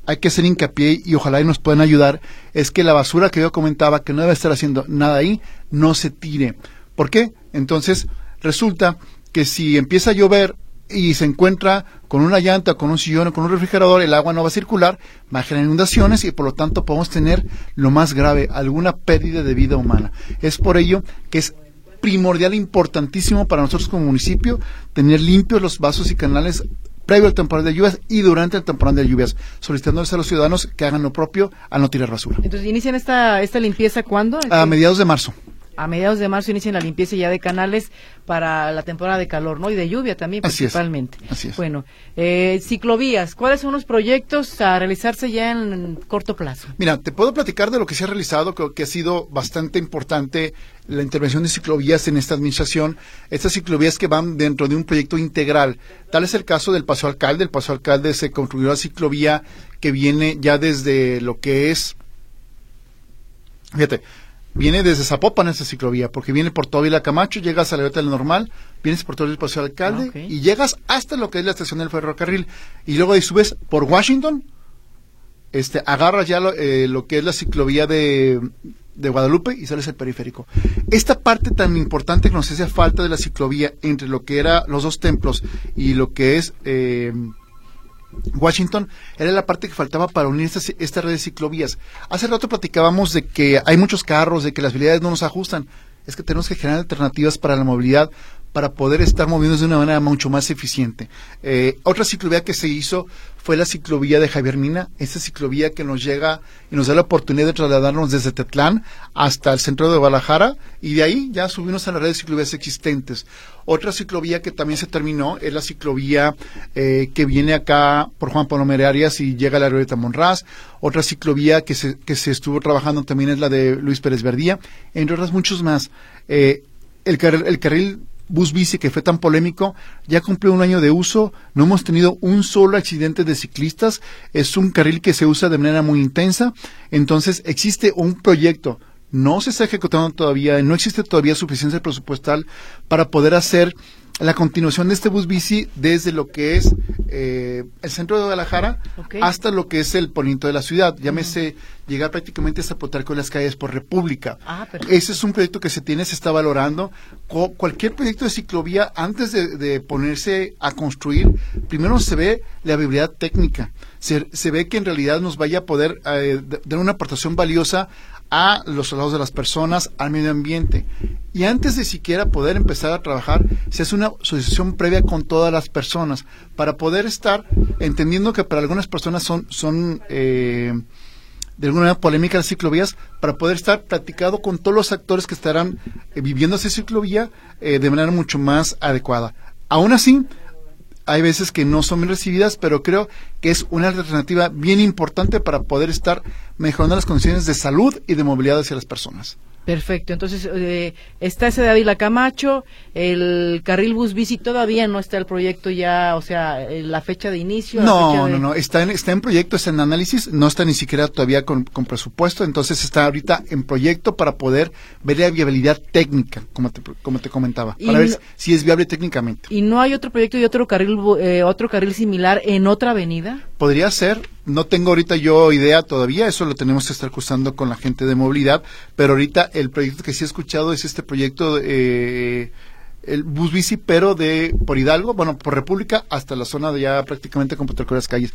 hay que hacer hincapié y ojalá y nos puedan ayudar, es que la basura que yo comentaba, que no debe estar haciendo nada ahí, no se tire. ¿Por qué? Entonces, resulta que si empieza a llover y se encuentra con una llanta, con un sillón o con un refrigerador, el agua no va a circular, va a generar inundaciones y por lo tanto podemos tener lo más grave, alguna pérdida de vida humana. Es por ello que es primordial, importantísimo para nosotros como municipio tener limpios los vasos y canales previo al temporal de lluvias y durante el temporal de lluvias, solicitándoles a los ciudadanos que hagan lo propio al no tirar basura. Entonces, ¿inician esta, esta limpieza cuándo? A mediados de marzo a mediados de marzo inician la limpieza ya de canales para la temporada de calor, ¿no? Y de lluvia también principalmente. Así es. Bueno, eh, ciclovías, ¿cuáles son los proyectos a realizarse ya en corto plazo? Mira, te puedo platicar de lo que se ha realizado, creo que ha sido bastante importante la intervención de ciclovías en esta administración, estas ciclovías que van dentro de un proyecto integral. Tal es el caso del Paso Alcalde. El Paso Alcalde se construyó la ciclovía que viene ya desde lo que es, fíjate, viene desde Zapopan esta ciclovía, porque viene por la Camacho, llegas a la del Normal, vienes por todo el Paseo Alcalde ah, y llegas hasta lo que es la estación del ferrocarril. Y luego ahí subes por Washington, este, agarras ya lo, eh, lo que es la ciclovía de, de, Guadalupe y sales al periférico. Esta parte tan importante que nos hace falta de la ciclovía entre lo que era los dos templos y lo que es... Eh, Washington era la parte que faltaba para unir esta, red de ciclovías. Hace rato platicábamos de que hay muchos carros, de que las vialidades no nos ajustan. Es que tenemos que generar alternativas para la movilidad para poder estar moviéndose de una manera mucho más eficiente. Eh, otra ciclovía que se hizo fue la ciclovía de Javier Mina, esa ciclovía que nos llega y nos da la oportunidad de trasladarnos desde Tetlán hasta el centro de Guadalajara y de ahí ya subimos a la red de ciclovías existentes. Otra ciclovía que también se terminó es la ciclovía eh, que viene acá por Juan Pablo Arias y llega a la de Monraz. Otra ciclovía que se, que se estuvo trabajando también es la de Luis Pérez Verdía, entre otras muchos más. Eh, el, el carril bus bici que fue tan polémico, ya cumplió un año de uso, no hemos tenido un solo accidente de ciclistas, es un carril que se usa de manera muy intensa, entonces existe un proyecto, no se está ejecutando todavía, no existe todavía suficiencia presupuestal para poder hacer la continuación de este bus bici desde lo que es eh, el centro de Guadalajara hasta lo que es el poniente de la ciudad. Llámese llegar prácticamente hasta Potarco con las calles por República. Ah, Ese es un proyecto que se tiene, se está valorando. cualquier proyecto de ciclovía, antes de, ponerse a construir, primero se ve la viabilidad técnica. Se, se ve que en realidad nos vaya a poder eh, dar una aportación valiosa a los salarios de las personas, al medio ambiente. Y antes de siquiera poder empezar a trabajar, se hace una asociación previa con todas las personas para poder estar entendiendo que para algunas personas son, son eh, de alguna manera polémicas las ciclovías, para poder estar platicado con todos los actores que estarán eh, viviendo esa ciclovía eh, de manera mucho más adecuada. Aún así, hay veces que no son bien recibidas, pero creo que es una alternativa bien importante para poder estar mejorando las condiciones de salud y de movilidad hacia las personas. Perfecto, entonces eh, está ese de Ávila Camacho, el carril bus bici todavía no está el proyecto ya, o sea, eh, la fecha de inicio. No, no, no, está en, está en proyecto, está en análisis, no está ni siquiera todavía con, presupuesto, entonces está ahorita en proyecto para poder ver la viabilidad técnica, como te, como te comentaba, para ver si es viable técnicamente. ¿Y no hay otro proyecto y otro carril, eh, otro carril similar en otra avenida? Podría ser, no tengo ahorita yo idea todavía, eso lo tenemos que estar cruzando con la gente de movilidad, pero ahorita el proyecto que sí he escuchado es este proyecto, eh, el bus bici, pero de por Hidalgo, bueno, por República hasta la zona de ya prácticamente con las calles.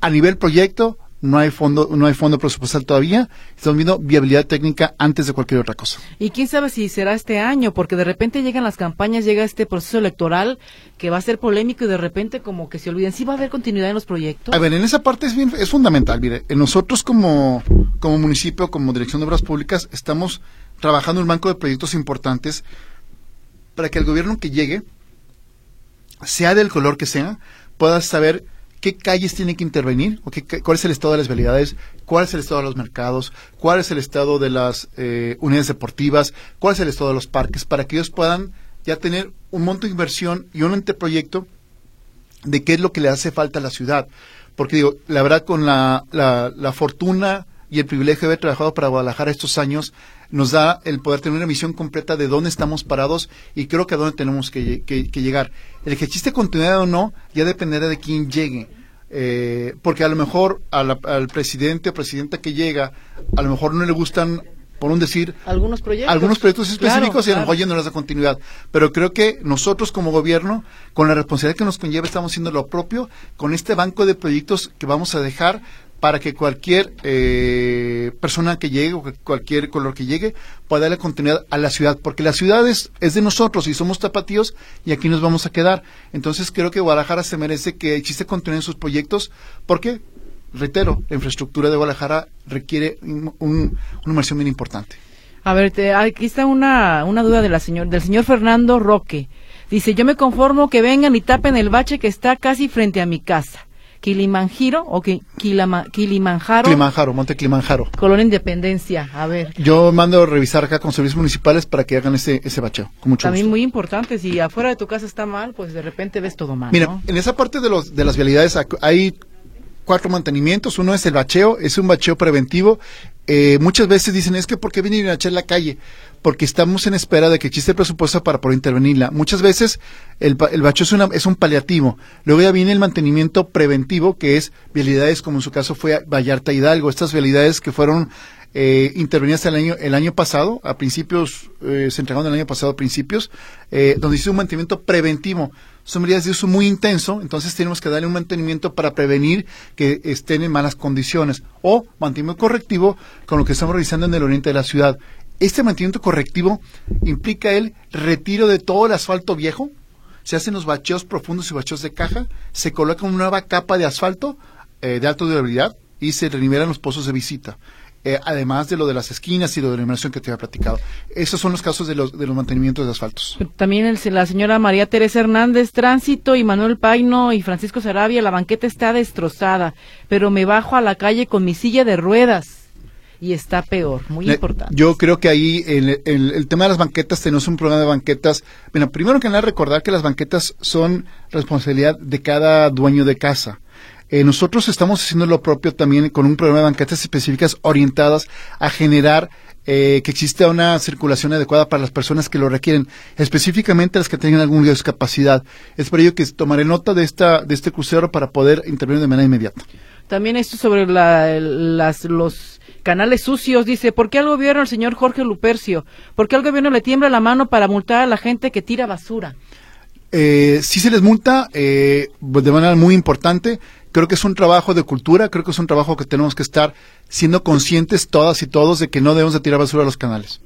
A nivel proyecto, no hay fondo, no hay fondo presupuestal todavía, estamos viendo viabilidad técnica antes de cualquier otra cosa. Y quién sabe si será este año, porque de repente llegan las campañas, llega este proceso electoral que va a ser polémico y de repente como que se olviden, ¿sí va a haber continuidad en los proyectos? A ver, en esa parte es bien, es fundamental, mire, nosotros como, como municipio, como Dirección de Obras Públicas, estamos trabajando un banco de proyectos importantes para que el gobierno que llegue, sea del color que sea, pueda saber qué calles tienen que intervenir, o qué, cuál es el estado de las vialidades, cuál es el estado de los mercados, cuál es el estado de las eh, unidades deportivas, cuál es el estado de los parques, para que ellos puedan ya tener un monto de inversión y un anteproyecto de qué es lo que le hace falta a la ciudad. Porque digo, la verdad, con la, la, fortuna y el privilegio de haber trabajado para Guadalajara estos años, nos da el poder tener una visión completa de dónde estamos parados y creo que a dónde tenemos que, llegar. El que existe continuidad o no ya dependerá de quién llegue. Eh, porque a lo mejor al presidente o presidenta que llega, a lo mejor no le gustan por un decir algunos proyectos algunos proyectos específicos y a lo mejor ya no les da continuidad pero creo que nosotros como gobierno con la responsabilidad que nos conlleva estamos haciendo lo propio con este banco de proyectos que vamos a dejar para que cualquier eh, persona que llegue o cualquier color que llegue pueda darle continuidad a la ciudad, porque la ciudad es, de nosotros y somos tapatíos y aquí nos vamos a quedar. Entonces creo que Guadalajara se merece que existe continuidad en sus proyectos, porque, reitero, la infraestructura de Guadalajara requiere un, una inversión bien importante. A ver, aquí está una, una duda de la señor, del señor Fernando Roque. Dice, yo me conformo que vengan y tapen el bache que está casi frente a mi casa. Kilimanjaro o que Kilimanjaro. Kilimanjaro, Monte Kilimanjaro. Colonia Independencia, a ver. Yo mando a revisar acá con servicios municipales para que hagan ese, ese bacheo, con mucho También muy importante, si afuera de tu casa está mal, pues de repente ves todo mal. Mira, en esa parte de, los, de las vialidades hay cuatro mantenimientos. Uno es el bacheo, es un bacheo preventivo. Eh, muchas veces dicen, es que ¿por qué vienen a echar la calle? Porque estamos en espera de que existe el presupuesto para poder intervenirla. Muchas veces el, el bacheo es, una, es un paliativo. Luego ya viene el mantenimiento preventivo, que es vialidades como en su caso fue Vallarta Hidalgo. Estas vialidades que fueron eh, intervenidas el año, el año pasado, a principios, eh, se entregaron el año pasado a principios, eh, donde hizo un mantenimiento preventivo son medidas de uso muy intenso, entonces tenemos que darle un mantenimiento para prevenir que estén en malas condiciones o mantenimiento correctivo con lo que estamos realizando en el oriente de la ciudad. Este mantenimiento correctivo implica el retiro de todo el asfalto viejo, se hacen los bacheos profundos y bacheos de caja, se coloca una nueva capa de asfalto eh, de alta durabilidad y se renivelan los pozos de visita. Eh, además de lo de las esquinas y lo de la iluminación que te había platicado. Esos son los casos de los, de los mantenimientos de asfaltos. También el, la señora María Teresa Hernández, Tránsito y Manuel Paino y Francisco Sarabia, la banqueta está destrozada, pero me bajo a la calle con mi silla de ruedas y está peor, muy importante. Yo creo que ahí el, el, tema de las banquetas, tenemos un programa de banquetas. Bueno, primero que nada recordar que las banquetas son responsabilidad de cada dueño de casa. Eh, nosotros estamos haciendo lo propio también con un programa de banquetas específicas orientadas a generar eh, que exista una circulación adecuada para las personas que lo requieren, específicamente las que tengan alguna discapacidad. Es por ello que tomaré nota de esta de este crucero para poder intervenir de manera inmediata. También esto sobre las, los canales sucios, dice, ¿por qué al gobierno, el señor Jorge Lupercio, por qué al gobierno le tiembla la mano para multar a la gente que tira basura? Eh, sí se les multa eh, de manera muy importante. Creo que es un trabajo de cultura, creo que es un trabajo que tenemos que estar siendo conscientes todas y todos de que no debemos de tirar basura a los canales.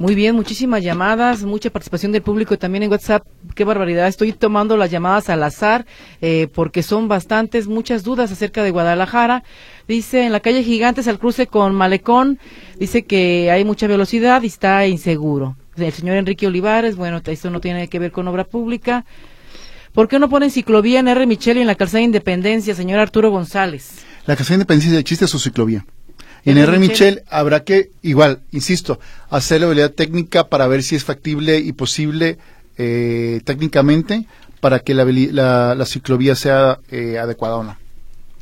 Muy bien, muchísimas llamadas, mucha participación del público también en WhatsApp. Qué barbaridad. Estoy tomando las llamadas al azar eh, porque son bastantes, muchas dudas acerca de Guadalajara. Dice en la calle Gigantes al cruce con Malecón, dice que hay mucha velocidad y está inseguro. El señor Enrique Olivares, bueno, esto no tiene que ver con obra pública. ¿Por qué no ponen ciclovía en R. Michel y en la calzada de Independencia, señor Arturo González? La calzada de Independencia existe su ciclovía. En R. Michel habrá que, igual, insisto, hacer la habilidad técnica para ver si es factible y posible eh, técnicamente para que la, la, ciclovía sea eh, adecuada o no.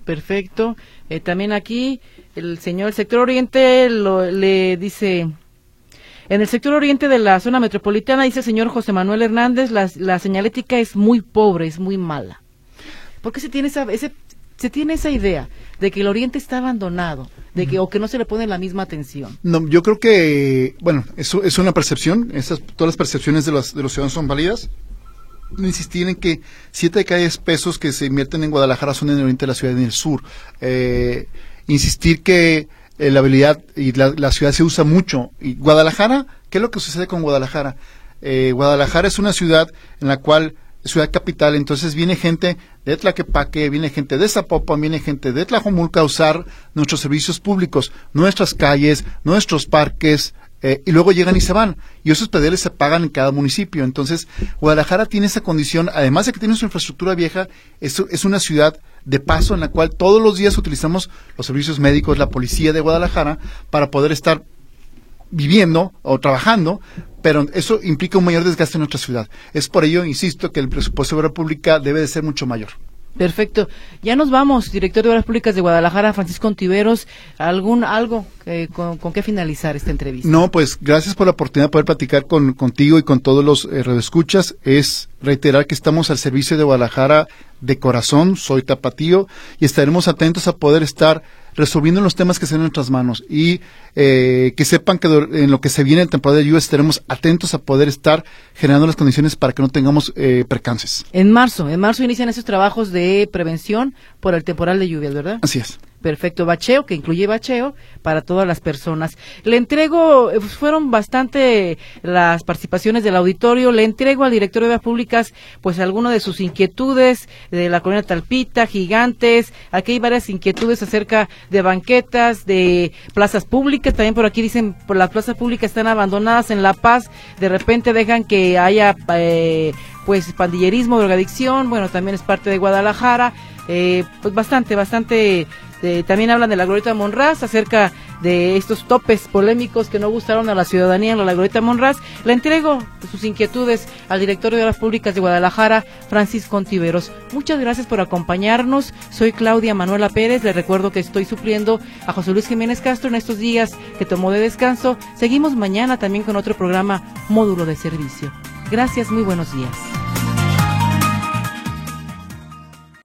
Perfecto. Eh, también aquí el señor, el sector oriente le dice, en el sector oriente de la zona metropolitana, dice el señor José Manuel Hernández, la, la señalética es muy pobre, es muy mala. ¿Por qué se tiene esa, ese, se tiene esa idea de que el Oriente está abandonado, de que o que no se le pone la misma atención. No, yo creo que bueno, eso es una percepción, esas todas las percepciones de los de los ciudadanos son válidas. Insistir en que siete de cada diez pesos que se invierten en Guadalajara son en el oriente de la ciudad y en el sur. Eh, insistir que eh, la habilidad y la, ciudad se usa mucho. Y Guadalajara, ¿qué es lo que sucede con Guadalajara? Eh, Guadalajara es una ciudad en la cual ciudad capital, entonces viene gente de Tlaquepaque, viene gente de Zapopan, viene gente de Tlajomulca a usar nuestros servicios públicos, nuestras calles, nuestros parques, eh, y luego llegan y se van. Y esos pedeles se pagan en cada municipio. Entonces, Guadalajara tiene esa condición, además de que tiene su infraestructura vieja, es, una ciudad de paso en la cual todos los días utilizamos los servicios médicos, la policía de Guadalajara, para poder estar viviendo o trabajando, pero eso implica un mayor desgaste en nuestra ciudad. Es por ello, insisto, que el presupuesto de obra pública debe de ser mucho mayor. Perfecto. Ya nos vamos, director de Obras Públicas de Guadalajara, Francisco Ontiveros. ¿Algún, algo con, con, qué finalizar esta entrevista? No, pues gracias por la oportunidad de poder platicar con, contigo y con todos los eh. Es reiterar que estamos al servicio de Guadalajara de corazón, soy tapatío, y estaremos atentos a poder estar resolviendo los temas que estén en nuestras manos y eh, que sepan que en lo que se viene en temporada de lluvias estaremos atentos a poder estar generando las condiciones para que no tengamos eh, percances. En marzo, en marzo inician esos trabajos de prevención por el temporal de lluvias, ¿verdad? Así es. Perfecto, bacheo, que incluye bacheo para todas las personas. Le entrego, eh, fueron bastante las participaciones del auditorio, le entrego al director de Obras Públicas pues algunas de sus inquietudes de la colonia Talpita, Gigantes, aquí hay varias inquietudes acerca de banquetas, de plazas públicas, también por aquí dicen, por las plazas públicas están abandonadas en La Paz, de repente dejan que haya eh, pues pandillerismo, drogadicción, bueno, también es parte de Guadalajara, eh, pues bastante, bastante también hablan de la glorieta Monraz, acerca de estos topes polémicos que no gustaron a la ciudadanía en la glorieta Monraz. Le entrego sus inquietudes al director de Obras Públicas de Guadalajara, Francisco Contiveros. Muchas gracias por acompañarnos. Soy Claudia Manuela Pérez. Le recuerdo que estoy supliendo a José Luis Jiménez Castro en estos días que tomó de descanso. Seguimos mañana también con otro programa Módulo de Servicio. Gracias, muy buenos días.